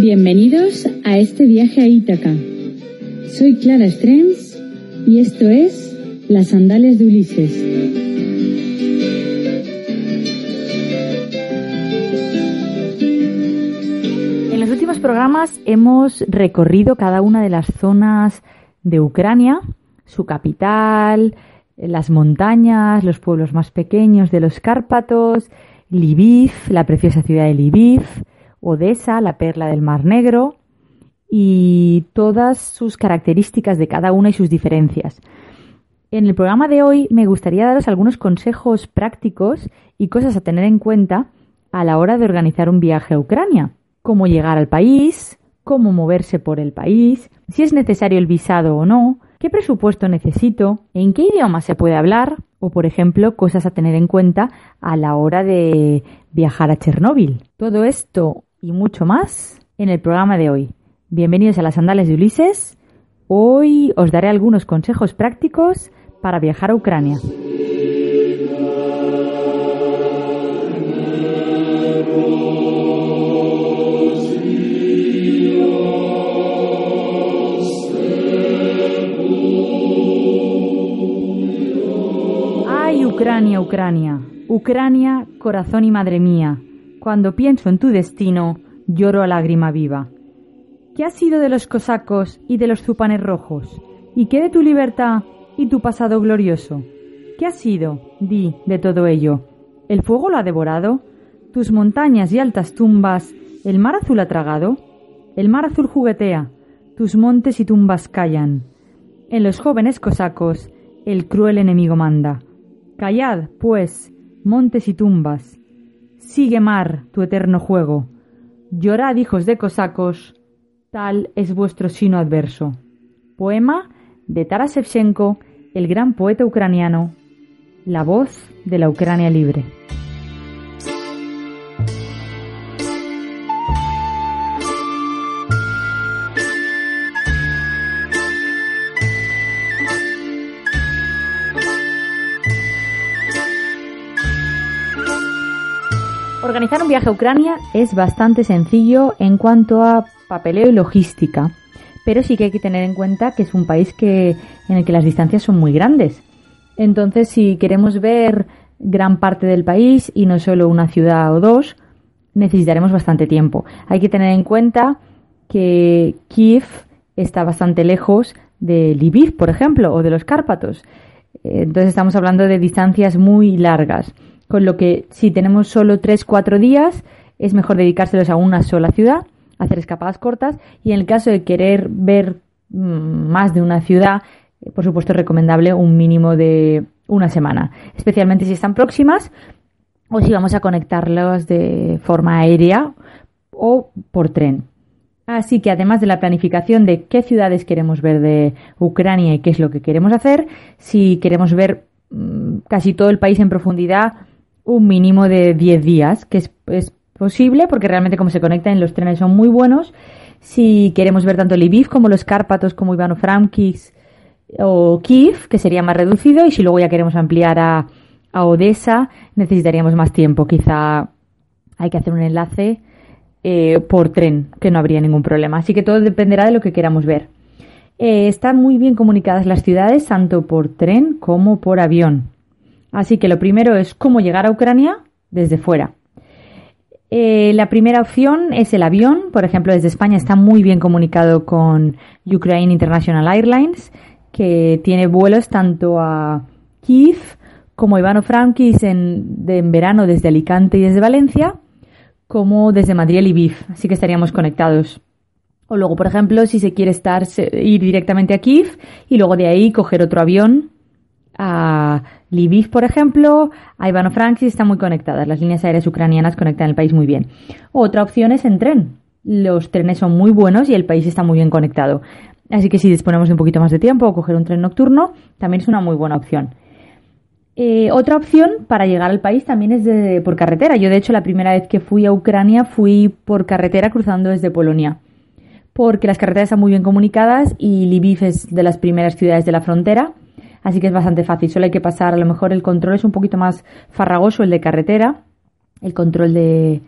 Bienvenidos a este viaje a Ítaca. Soy Clara Strens y esto es Las Sandales de Ulises. En los últimos programas hemos recorrido cada una de las zonas de Ucrania, su capital, las montañas, los pueblos más pequeños de los Cárpatos, Lviv, la preciosa ciudad de Lviv, Odessa, la perla del Mar Negro, y todas sus características de cada una y sus diferencias. En el programa de hoy me gustaría daros algunos consejos prácticos y cosas a tener en cuenta a la hora de organizar un viaje a Ucrania. Cómo llegar al país, cómo moverse por el país, si es necesario el visado o no, qué presupuesto necesito, en qué idioma se puede hablar o, por ejemplo, cosas a tener en cuenta a la hora de viajar a Chernóbil. Todo esto y mucho más en el programa de hoy. Bienvenidos a las Sandales de Ulises. Hoy os daré algunos consejos prácticos para viajar a Ucrania. Ay, Ucrania, Ucrania, Ucrania, corazón y madre mía, cuando pienso en tu destino, lloro a lágrima viva. ¿Qué ha sido de los cosacos y de los zupanes rojos? ¿Y qué de tu libertad y tu pasado glorioso? ¿Qué ha sido, di, de todo ello? ¿El fuego lo ha devorado? ¿Tus montañas y altas tumbas el mar azul ha tragado? El mar azul juguetea, tus montes y tumbas callan. En los jóvenes cosacos el cruel enemigo manda. Callad, pues, montes y tumbas. Sigue mar tu eterno juego. Llorad, hijos de cosacos, tal es vuestro sino adverso. Poema de Taras Shevchenko, el gran poeta ucraniano, la voz de la Ucrania libre. Organizar un viaje a Ucrania es bastante sencillo en cuanto a papeleo y logística, pero sí que hay que tener en cuenta que es un país que, en el que las distancias son muy grandes. Entonces, si queremos ver gran parte del país y no solo una ciudad o dos, necesitaremos bastante tiempo. Hay que tener en cuenta que Kiev está bastante lejos de Lviv, por ejemplo, o de los Cárpatos. Entonces estamos hablando de distancias muy largas. Con lo que si tenemos solo 3-4 días, es mejor dedicárselos a una sola ciudad, hacer escapadas cortas y en el caso de querer ver más de una ciudad, por supuesto es recomendable un mínimo de una semana, especialmente si están próximas o si vamos a conectarlos de forma aérea o por tren. Así que además de la planificación de qué ciudades queremos ver de Ucrania y qué es lo que queremos hacer, si queremos ver casi todo el país en profundidad, un mínimo de 10 días, que es, es, posible porque realmente como se conectan los trenes son muy buenos. Si queremos ver tanto Lviv como los Cárpatos, como Ivano-Frankivsk o Kiev, que sería más reducido, y si luego ya queremos ampliar a, a Odessa, necesitaríamos más tiempo. Quizá hay que hacer un enlace eh, por tren, que no habría ningún problema. Así que todo dependerá de lo que queramos ver. Eh, están muy bien comunicadas las ciudades, tanto por tren como por avión. Así que lo primero es cómo llegar a Ucrania desde fuera. Eh, la primera opción es el avión. Por ejemplo, desde España está muy bien comunicado con Ukraine International Airlines, que tiene vuelos tanto a Kiev como Ivano Frankis en, verano desde Alicante y desde Valencia, como desde Madrid y Lviv. Así que estaríamos conectados. O luego, por ejemplo, si se quiere estar, ir directamente a Kiev y luego de ahí coger otro avión a Lviv, por ejemplo, a Ivano-Frankivsk están muy conectadas. Las líneas aéreas ucranianas conectan el país muy bien. Otra opción es en tren. los trenes son muy buenos y el país está muy bien conectado. Así que si disponemos de un poquito más de tiempo o coger un tren nocturno, también es una muy buena opción. Eh, otra opción para llegar al país también es de, por carretera. Yo, de hecho, la primera vez que fui a Ucrania fui por carretera cruzando desde Polonia, porque las carreteras están muy bien comunicadas y Lviv es de las primeras ciudades de la frontera, así que es bastante fácil. Solo hay que pasar, a lo mejor el control es un poquito más farragoso, el de carretera, el control de,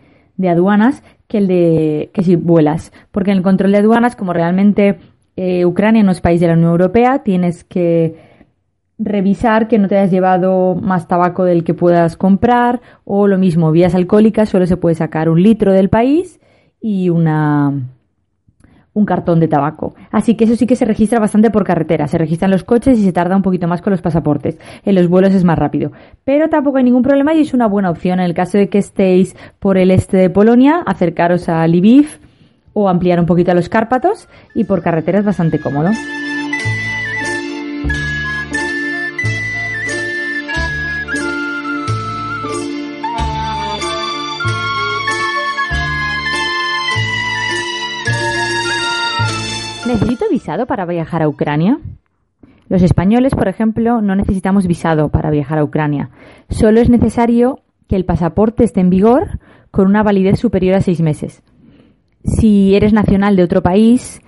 aduanas, que el de que si vuelas, porque en el control de aduanas, como realmente eh, Ucrania no es país de la Unión Europea, tienes que revisar que no te hayas llevado más tabaco del que puedas comprar o lo mismo, vías alcohólicas, solo se puede sacar un litro del país y una un cartón de tabaco. Así que eso sí que se registra bastante por carretera. Se registran los coches y se tarda un poquito más con los pasaportes. En los vuelos es más rápido. Pero tampoco hay ningún problema y es una buena opción. En el caso de que estéis por el este de Polonia, acercaros a Lviv o ampliar un poquito a los Cárpatos y por carretera es bastante cómodo. ¿Necesito visado para viajar a Ucrania? Los españoles, por ejemplo, no necesitamos visado para viajar a Ucrania. Solo es necesario que el pasaporte esté en vigor con una validez superior a seis meses. Si eres nacional de otro país,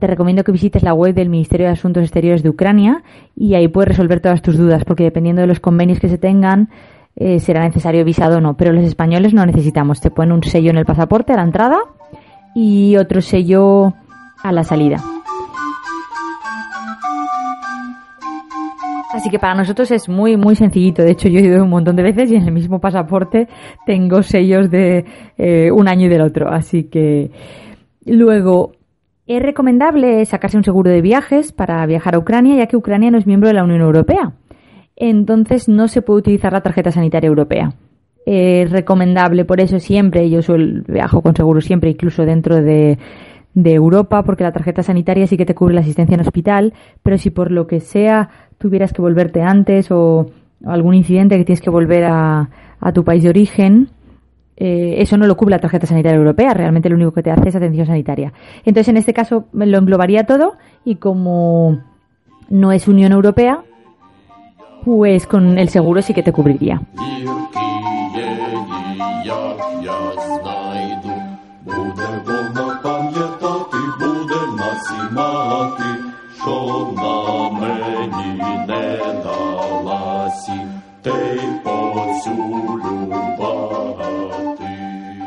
te recomiendo que visites la web del Ministerio de Asuntos Exteriores de Ucrania y ahí puedes resolver todas tus dudas, porque dependiendo de los convenios que se tengan, eh, será necesario visado o no. Pero los españoles no necesitamos. Te ponen un sello en el pasaporte a la entrada y otro sello a la salida. Así que para nosotros es muy, muy sencillito. De hecho, yo he ido un montón de veces y en el mismo pasaporte tengo sellos de eh, un año y del otro. Así que luego, es recomendable sacarse un seguro de viajes para viajar a Ucrania, ya que Ucrania no es miembro de la Unión Europea. Entonces no se puede utilizar la tarjeta sanitaria europea. Es recomendable, por eso siempre, yo suelo viajo con seguro siempre, incluso dentro de de Europa, porque la tarjeta sanitaria sí que te cubre la asistencia en hospital, pero si por lo que sea tuvieras que volverte antes o, algún incidente que tienes que volver a, a tu país de origen, eh, eso no lo cubre la tarjeta sanitaria europea, realmente lo único que te hace es atención sanitaria. Entonces, en este caso, lo englobaría todo y como no es Unión Europea, pues con el seguro sí que te cubriría.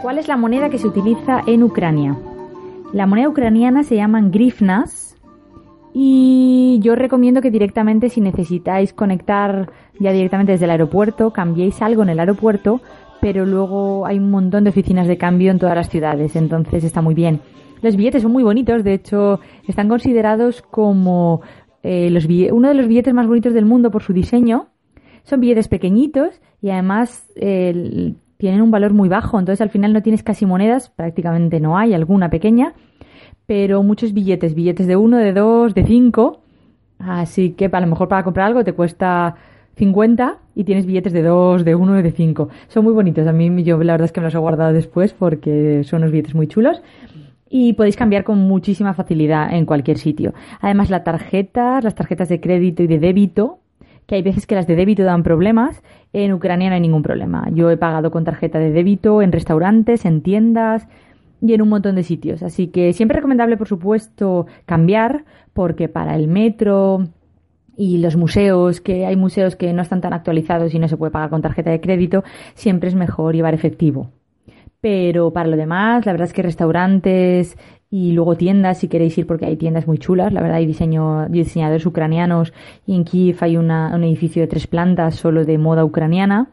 ¿Cuál es la moneda que se utiliza en Ucrania? La moneda ucraniana se llaman grifnas y yo recomiendo que directamente si necesitáis conectar ya directamente desde el aeropuerto, cambiéis algo en el aeropuerto, pero luego hay un montón de oficinas de cambio en todas las ciudades, entonces está muy bien. Los billetes son muy bonitos, de hecho están considerados como eh, los uno de los billetes más bonitos del mundo por su diseño. Son billetes pequeñitos y además tienen un valor muy bajo, entonces al final no tienes casi monedas, prácticamente no hay, alguna pequeña, pero muchos billetes, billetes de uno, de dos, de cinco, así que a lo mejor para comprar algo te cuesta 50 y tienes billetes de 2, de 1 y de 5. Son muy bonitos. A mí yo la verdad es que me los he guardado después porque son unos billetes muy chulos y podéis cambiar con muchísima facilidad en cualquier sitio. Además, las tarjetas, las tarjetas de crédito y de débito, que hay veces que las de débito dan problemas, en Ucrania no hay ningún problema. Yo he pagado con tarjeta de débito en restaurantes, en tiendas y en un montón de sitios. Así que siempre recomendable, por supuesto, cambiar, porque para el metro y los museos, que hay museos que no están tan actualizados y no se puede pagar con tarjeta de crédito, siempre es mejor llevar efectivo. Pero para lo demás, la verdad es que restaurantes y luego tiendas, si queréis ir, porque hay tiendas muy chulas, la verdad hay diseñadores ucranianos y en Kiev hay un edificio de tres plantas solo de moda ucraniana.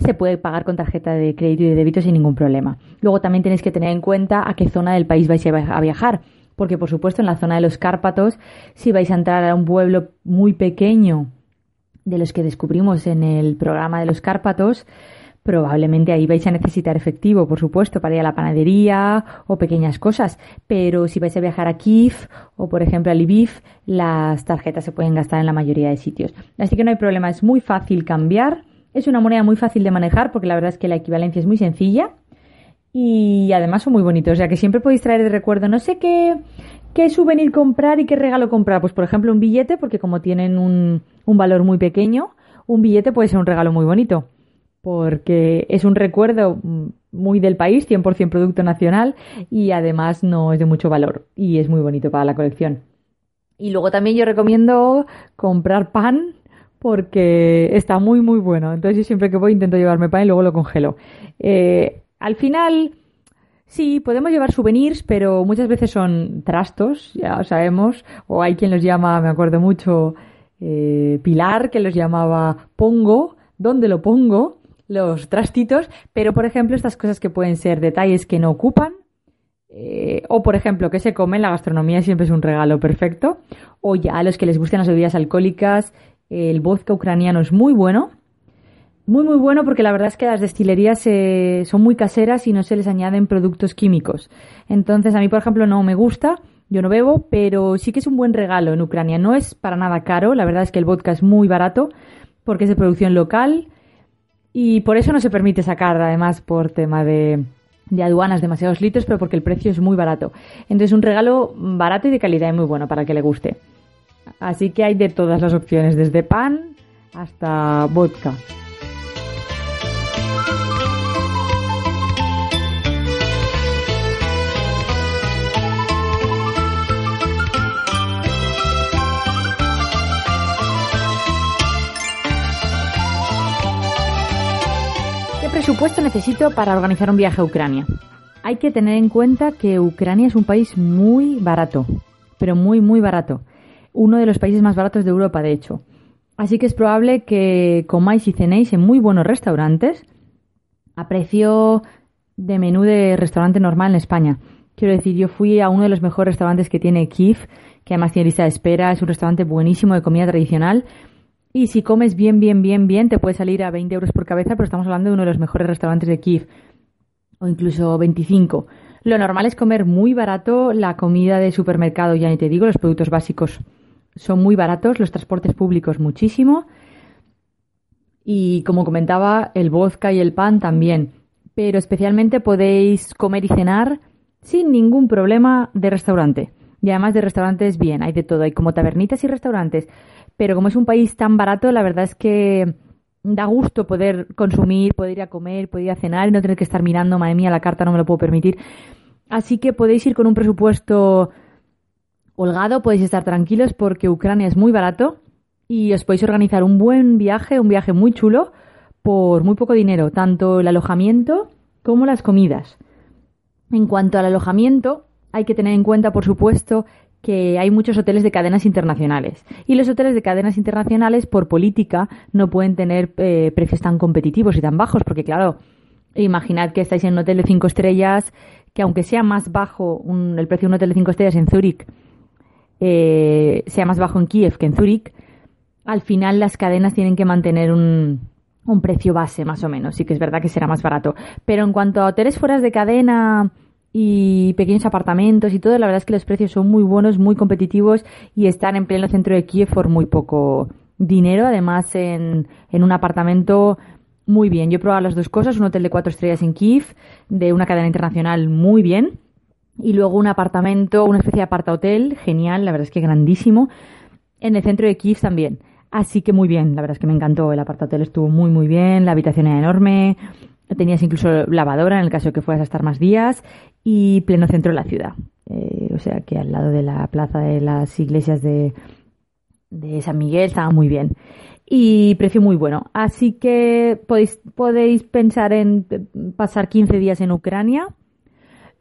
Se puede pagar con tarjeta de crédito y de débito sin ningún problema. Luego también tenéis que tener en cuenta a qué zona del país vais a viajar, porque por supuesto en la zona de los Cárpatos, si vais a entrar a un pueblo muy pequeño de los que descubrimos en el programa de los Cárpatos, Probablemente ahí vais a necesitar efectivo, por supuesto, para ir a la panadería o pequeñas cosas, pero si vais a viajar a Kiev o, por ejemplo, a Lviv, las tarjetas se pueden gastar en la mayoría de sitios. Así que no hay problema, es muy fácil cambiar, es una moneda muy fácil de manejar porque la verdad es que la equivalencia es muy sencilla y además son muy bonitos, o sea que siempre podéis traer de recuerdo, no sé qué, qué souvenir comprar y qué regalo comprar, pues por ejemplo un billete, porque como tienen un, un valor muy pequeño, un billete puede ser un regalo muy bonito, porque es un recuerdo muy del país, 100% producto nacional y además no es de mucho valor y es muy bonito para la colección. Y luego también yo recomiendo comprar pan porque está muy muy bueno. Entonces yo siempre que voy intento llevarme pan y luego lo congelo. Eh, al final, sí, podemos llevar souvenirs, pero muchas veces son trastos, ya sabemos, o hay quien los llama, me acuerdo mucho, eh, Pilar, que los llamaba pongo, ¿dónde lo pongo? Los trastitos, pero por ejemplo estas cosas que pueden ser detalles que no ocupan, eh, o por ejemplo que se comen, la gastronomía siempre es un regalo perfecto, o ya a los que les gusten las bebidas alcohólicas, el vodka ucraniano es muy bueno, muy, muy bueno porque la verdad es que las destilerías eh, son muy caseras y no se les añaden productos químicos. Entonces, a mí, por ejemplo, no me gusta, yo no bebo, pero sí que es un buen regalo en Ucrania. No es para nada caro, la verdad es que el vodka es muy barato porque es de producción local y por eso no se permite sacar, además, por tema de, de aduanas demasiados litros, pero porque el precio es muy barato. Entonces, un regalo barato y de calidad y muy bueno para que le guste. Así que hay de todas las opciones, desde pan hasta vodka. Presupuesto necesito para organizar un viaje a Ucrania? Hay que tener en cuenta que Ucrania es un país muy barato, pero muy, muy barato. Uno de los países más baratos de Europa, de hecho. Así que es probable que comáis y cenéis en muy buenos restaurantes a precio de menú de restaurante normal en España. Quiero decir, yo fui a uno de los mejores restaurantes que tiene Kiev, que además tiene lista de espera, es un restaurante buenísimo de comida tradicional y si comes bien, bien, bien, bien, te puede salir a 20 euros por cabeza, pero estamos hablando de uno de los mejores restaurantes de Kiev, o incluso 25. Lo normal es comer muy barato la comida de supermercado, ya ni te digo, los productos básicos son muy baratos, los transportes públicos muchísimo. Y como comentaba, el vodka y el pan también. Pero especialmente podéis comer y cenar sin ningún problema de restaurante. Y además de restaurantes, bien, hay de todo. Hay como tabernitas y restaurantes pero como es un país tan barato, la verdad es que da gusto poder consumir, poder ir a comer, poder ir a cenar y no tener que estar mirando, madre mía, la carta no me lo puedo permitir. Así que podéis ir con un presupuesto holgado, podéis estar tranquilos porque Ucrania es muy barato y os podéis organizar un buen viaje, un viaje muy chulo por muy poco dinero, tanto el alojamiento como las comidas. En cuanto al alojamiento, hay que tener en cuenta, por supuesto, que hay muchos hoteles de cadenas internacionales. Y los hoteles de cadenas internacionales, por política, no pueden tener eh, precios tan competitivos y tan bajos, porque claro, imaginad que estáis en un hotel de cinco estrellas, que aunque sea más bajo el precio de un hotel de cinco estrellas en Zúrich, eh, sea más bajo en Kiev que en Zúrich, al final las cadenas tienen que mantener un, un precio base, más o menos. Sí que es verdad que será más barato. Pero en cuanto a hoteles fuera de cadena y pequeños apartamentos y todo, la verdad es que los precios son muy buenos, muy competitivos y están en pleno centro de Kiev por muy poco dinero, además en, en un apartamento muy bien. Yo he probado las dos cosas, un hotel de cuatro estrellas en Kiev, de una cadena internacional muy bien, y luego un apartamento, una especie de aparta hotel, genial, la verdad es que grandísimo, en el centro de Kiev también. Así que muy bien, la verdad es que me encantó, el aparta hotel estuvo muy muy bien, la habitación era enorme, tenías incluso lavadora en el caso de que fueras a estar más días y pleno centro de la ciudad. Eh, o sea que al lado de la plaza de las iglesias de, de San Miguel estaba muy bien. Y precio muy bueno. Así que podéis, podéis pensar en pasar 15 días en Ucrania.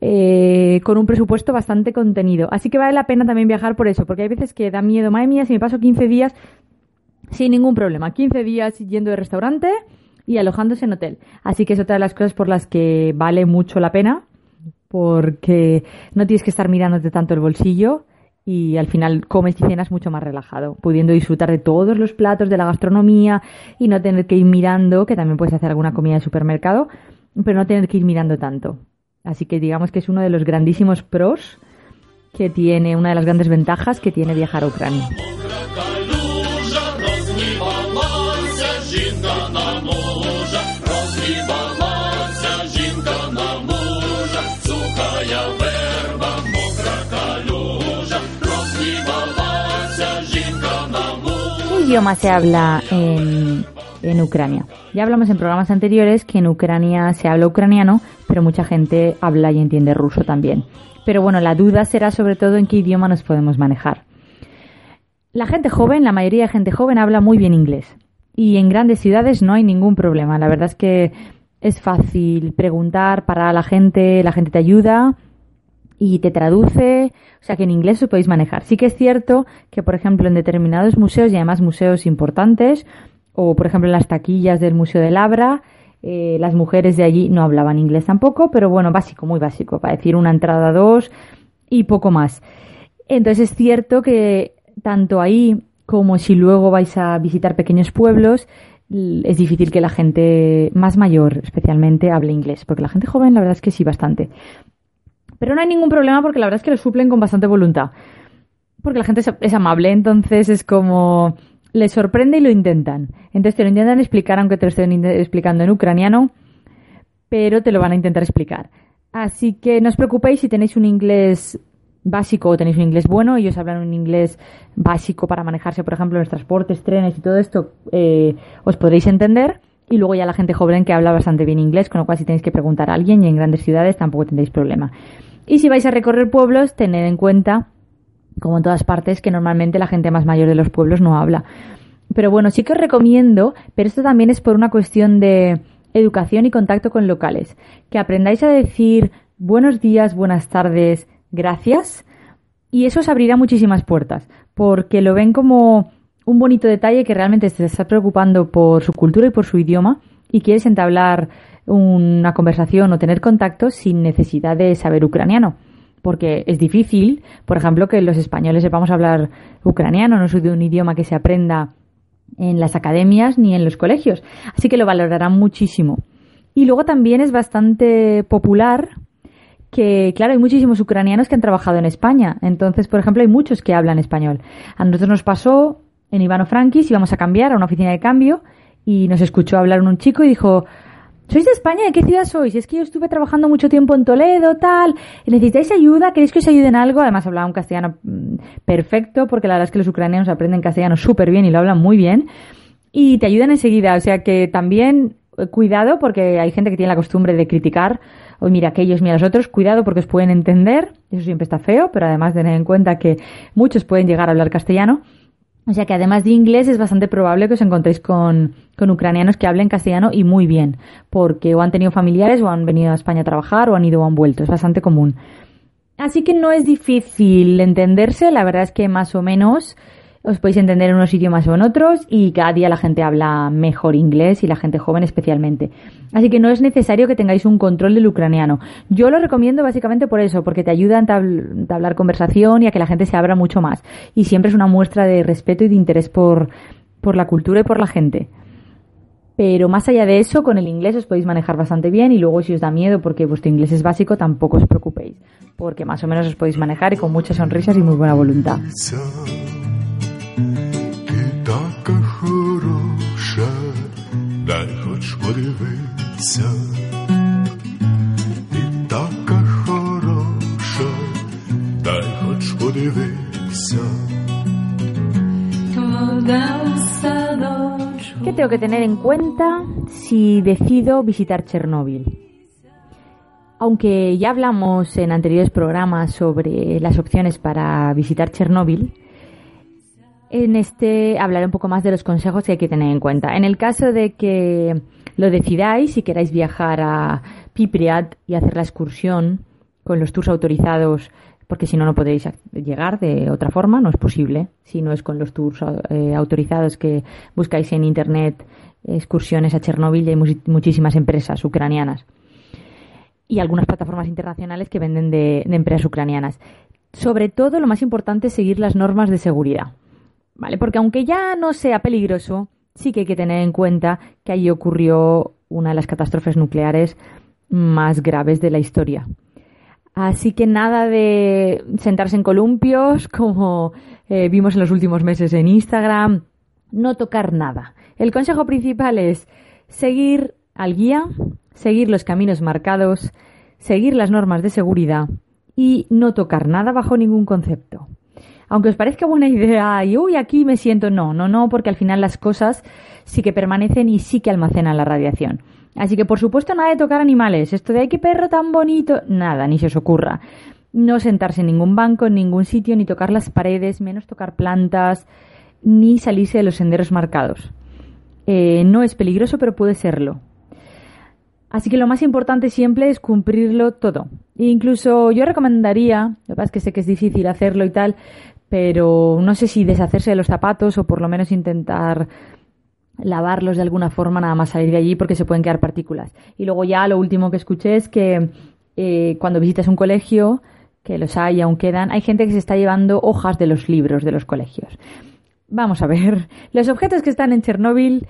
Eh, con un presupuesto bastante contenido. Así que vale la pena también viajar por eso, porque hay veces que da miedo, madre mía, si me paso 15 días sin ningún problema. 15 días yendo de restaurante y alojándose en hotel. Así que es otra de las cosas por las que vale mucho la pena porque no tienes que estar mirándote tanto el bolsillo y al final comes y cenas mucho más relajado, pudiendo disfrutar de todos los platos de la gastronomía y no tener que ir mirando, que también puedes hacer alguna comida de supermercado, pero no tener que ir mirando tanto. Así que digamos que es uno de los grandísimos pros que tiene, una de las grandes ventajas que tiene viajar a Ucrania. Idioma se habla en Ucrania? Ya hablamos en programas anteriores que en Ucrania se habla ucraniano, pero mucha gente habla y entiende ruso también. Pero bueno, la duda será sobre todo en qué idioma nos podemos manejar. La gente joven, la mayoría de gente joven habla muy bien inglés. Y en grandes ciudades no hay ningún problema. La verdad es que es fácil preguntar para la gente, la gente te ayuda y te traduce, o sea que en inglés os podéis manejar. Sí que es cierto que, por ejemplo, en determinados museos y además museos importantes, o por ejemplo en las taquillas del Museo del Labra, eh, las mujeres de allí no hablaban inglés tampoco, pero bueno, básico, muy básico, para decir una entrada dos y poco más. Entonces es cierto que tanto ahí como si luego vais a visitar pequeños pueblos, es difícil que la gente más mayor especialmente hable inglés, porque la gente joven la verdad es que sí bastante. Pero no hay ningún problema porque la verdad es que lo suplen con bastante voluntad. Porque la gente es amable, entonces es como les sorprende y lo intentan. Entonces te lo intentan explicar, aunque te lo estén explicando en ucraniano, pero te lo van a intentar explicar. Así que no os preocupéis si tenéis un inglés básico o tenéis un inglés bueno, ellos hablan un inglés básico para manejarse, por ejemplo, en los transportes, trenes y todo esto, eh, os podréis entender. Y luego ya la gente joven que habla bastante bien inglés, con lo cual si tenéis que preguntar a alguien y en grandes ciudades tampoco tendréis problema. Y si vais a recorrer pueblos, tened en cuenta como en todas partes, que normalmente la gente más mayor de los pueblos no habla. Pero bueno, sí que os recomiendo, pero esto también es por una cuestión de educación y contacto con locales, que aprendáis a decir buenos días, buenas tardes, gracias, y eso os abrirá muchísimas puertas, porque lo ven como un bonito detalle que realmente se está preocupando por su cultura y por su idioma y quieres entablar una conversación o tener contacto sin necesidad de saber ucraniano porque es difícil, por ejemplo, que los españoles sepamos hablar ucraniano, no es un idioma que se aprenda en las academias ni en los colegios. Así que lo valorarán muchísimo. Y luego también es bastante popular que, claro, hay muchísimos ucranianos que han trabajado en España. Entonces, por ejemplo, hay muchos que hablan español. A nosotros nos pasó en Ivano Frankis, íbamos a cambiar a una oficina de cambio y nos escuchó hablar un chico y dijo, ¿Sois de España? ¿De qué ciudad sois? Es que yo estuve trabajando mucho tiempo en Toledo, tal. ¿Necesitáis ayuda? ¿Queréis que os ayuden algo? Además hablaba un castellano mm, perfecto, porque la verdad es que los ucranianos aprenden castellano súper bien y lo hablan muy bien. Y te ayudan enseguida. O sea que también eh, cuidado, porque hay gente que tiene la costumbre de criticar. O mira aquellos, mira los otros. Cuidado porque os pueden entender. Eso siempre está feo, pero además tener en cuenta que muchos pueden llegar a hablar castellano. O sea que además de inglés es bastante probable que os encontréis con, con, ucranianos que hablen castellano y muy bien, porque o han tenido familiares o han venido a España a trabajar o han ido o han vuelto, es bastante común. Así que no es difícil entenderse, la verdad es que más o menos os podéis entender en unos idiomas o en otros y cada día la gente habla mejor inglés y la gente joven especialmente. Así que no es necesario que tengáis un control del ucraniano. Yo lo recomiendo básicamente por eso, porque te ayuda a entablar conversación y a que la gente se abra mucho más. Y siempre es una muestra de respeto y de interés por, por la cultura y por la gente. Pero más allá de eso, con el inglés os podéis manejar bastante bien y luego si os da miedo porque vuestro inglés es básico, tampoco os preocupéis, porque más o menos os podéis manejar y con muchas sonrisas y muy buena voluntad. ¿Qué tengo que tener en cuenta si decido visitar Chernóbil? Aunque ya hablamos en anteriores programas sobre las opciones para visitar Chernóbil, en este hablaré un poco más de los consejos que hay que tener en cuenta. En el caso de que lo decidáis y queráis viajar a Pipriat y hacer la excursión con los tours autorizados, porque si no, no podéis llegar de otra forma, no es posible. Si no es con los tours eh, autorizados que buscáis en Internet excursiones a Chernóbil, hay muchísimas empresas ucranianas y algunas plataformas internacionales que venden de empresas ucranianas. Sobre todo, lo más importante es seguir las normas de seguridad. ¿Vale? Porque aunque ya no sea peligroso, sí que hay que tener en cuenta que allí ocurrió una de las catástrofes nucleares más graves de la historia. Así que nada de sentarse en columpios, como eh, vimos en los últimos meses en Instagram, no tocar nada. El consejo principal es seguir al guía, seguir los caminos marcados, seguir las normas de seguridad y no tocar nada bajo ningún concepto. Aunque os parezca buena idea y uy, aquí me siento, no, no, no, porque al final las cosas sí que permanecen y sí que almacenan la radiación. Así que por supuesto nada de tocar animales, esto de ay qué perro tan bonito, nada, ni se os ocurra. No sentarse en ningún banco, en ningún sitio, ni tocar las paredes, menos tocar plantas, ni salirse de los senderos marcados. Eh, no es peligroso, pero puede serlo. Así que lo más importante siempre es cumplirlo todo. E incluso yo recomendaría, lo que pasa es que sé que es difícil hacerlo y tal, pero no sé si deshacerse de los zapatos o por lo menos intentar lavarlos de alguna forma nada más salir de allí porque se pueden quedar partículas. Y luego ya lo último que escuché es que eh, cuando visitas un colegio, que los hay aún quedan, hay gente que se está llevando hojas de los libros de los colegios. Vamos a ver, los objetos que están en Chernóbil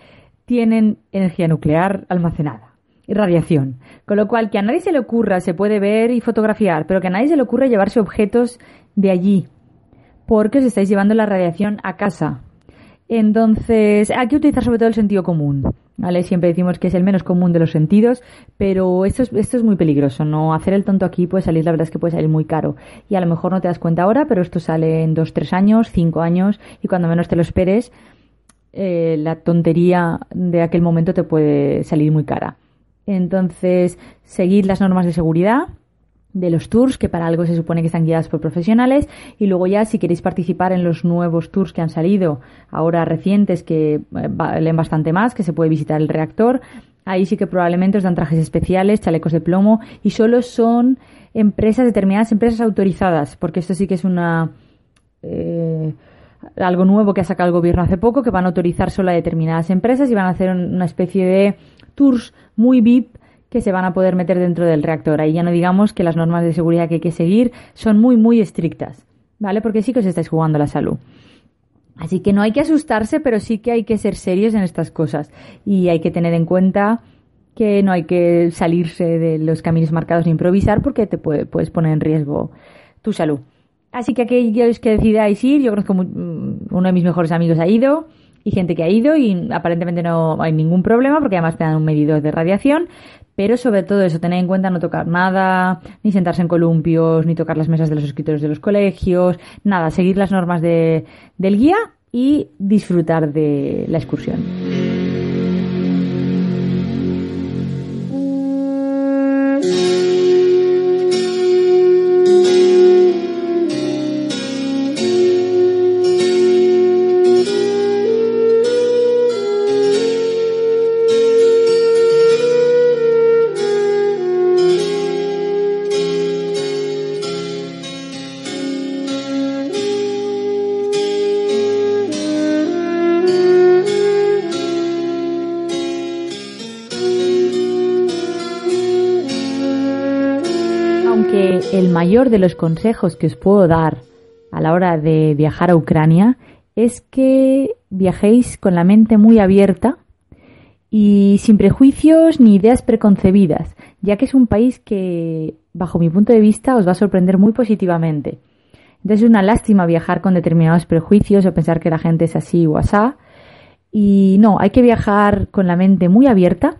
tienen energía nuclear almacenada y radiación. Con lo cual, que a nadie se le ocurra, se puede ver y fotografiar, pero que a nadie se le ocurra llevarse objetos de allí, porque os estáis llevando la radiación a casa. Entonces, hay que utilizar sobre todo el sentido común. ¿vale? Siempre decimos que es el menos común de los sentidos, pero esto es, esto es muy peligroso. No hacer el tonto aquí puede salir, la verdad es que puede salir muy caro. Y a lo mejor no te das cuenta ahora, pero esto sale en dos, tres años, cinco años, y cuando menos te lo esperes, eh, la tontería de aquel momento te puede salir muy cara. Entonces, seguid las normas de seguridad de los tours, que para algo se supone que están guiadas por profesionales, y luego ya si queréis participar en los nuevos tours que han salido, ahora recientes, que eh, valen bastante más, que se puede visitar el reactor, ahí sí que probablemente os dan trajes especiales, chalecos de plomo, y solo son empresas, determinadas empresas autorizadas, porque esto sí que es una... Eh, algo nuevo que ha sacado el gobierno hace poco, que van a autorizar solo a determinadas empresas y van a hacer una especie de tours muy VIP que se van a poder meter dentro del reactor. Ahí ya no digamos que las normas de seguridad que hay que seguir son muy, muy estrictas, ¿vale? Porque sí que os estáis jugando la salud. Así que no hay que asustarse, pero sí que hay que ser serios en estas cosas. Y hay que tener en cuenta que no hay que salirse de los caminos marcados ni improvisar porque te puede, puedes poner en riesgo tu salud. Así que aquellos que decidáis ir, yo conozco mm, uno de mis mejores amigos ha ido y gente que ha ido y aparentemente no hay ningún problema porque además te dan un medidor de radiación, pero sobre todo eso, tener en cuenta no tocar nada, ni sentarse en columpios, ni tocar las mesas de los escritorios de los colegios, nada, seguir las normas de, del guía y disfrutar de la excursión. Mayor de los consejos que os puedo dar a la hora de viajar a Ucrania es que viajéis con la mente muy abierta y sin prejuicios ni ideas preconcebidas, ya que es un país que, bajo mi punto de vista, os va a sorprender muy positivamente. Entonces es una lástima viajar con determinados prejuicios o pensar que la gente es así o asá. Y no, hay que viajar con la mente muy abierta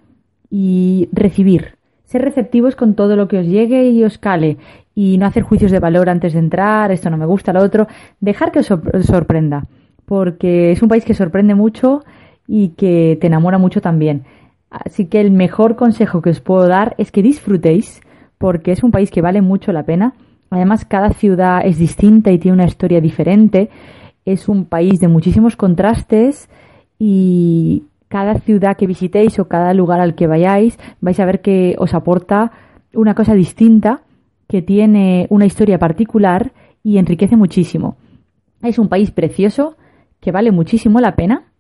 y recibir. Ser receptivos con todo lo que os llegue y os cale y no hacer juicios de valor antes de entrar, esto no me gusta, lo otro, dejar que os sorprenda, porque es un país que sorprende mucho y que te enamora mucho también. Así que el mejor consejo que os puedo dar es que disfrutéis, porque es un país que vale mucho la pena. Además, cada ciudad es distinta y tiene una historia diferente. Es un país de muchísimos contrastes y cada ciudad que visitéis o cada lugar al que vayáis vais a ver que os aporta una cosa distinta que tiene una historia particular y enriquece muchísimo. Es un país precioso que vale muchísimo la pena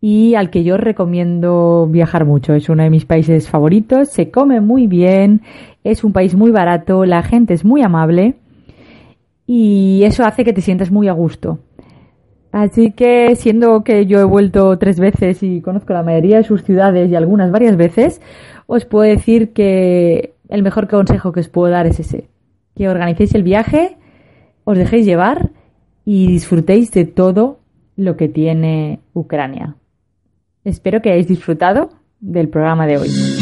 y al que yo recomiendo viajar mucho. Es uno de mis países favoritos, se come muy bien, es un país muy barato, la gente es muy amable y eso hace que te sientas muy a gusto. Así que, siendo que yo he vuelto tres veces y conozco la mayoría de sus ciudades y algunas varias veces, os puedo decir que el mejor consejo que os puedo dar es ese. Que organicéis el viaje, os dejéis llevar y disfrutéis de todo lo que tiene Ucrania. Espero que hayáis disfrutado del programa de hoy.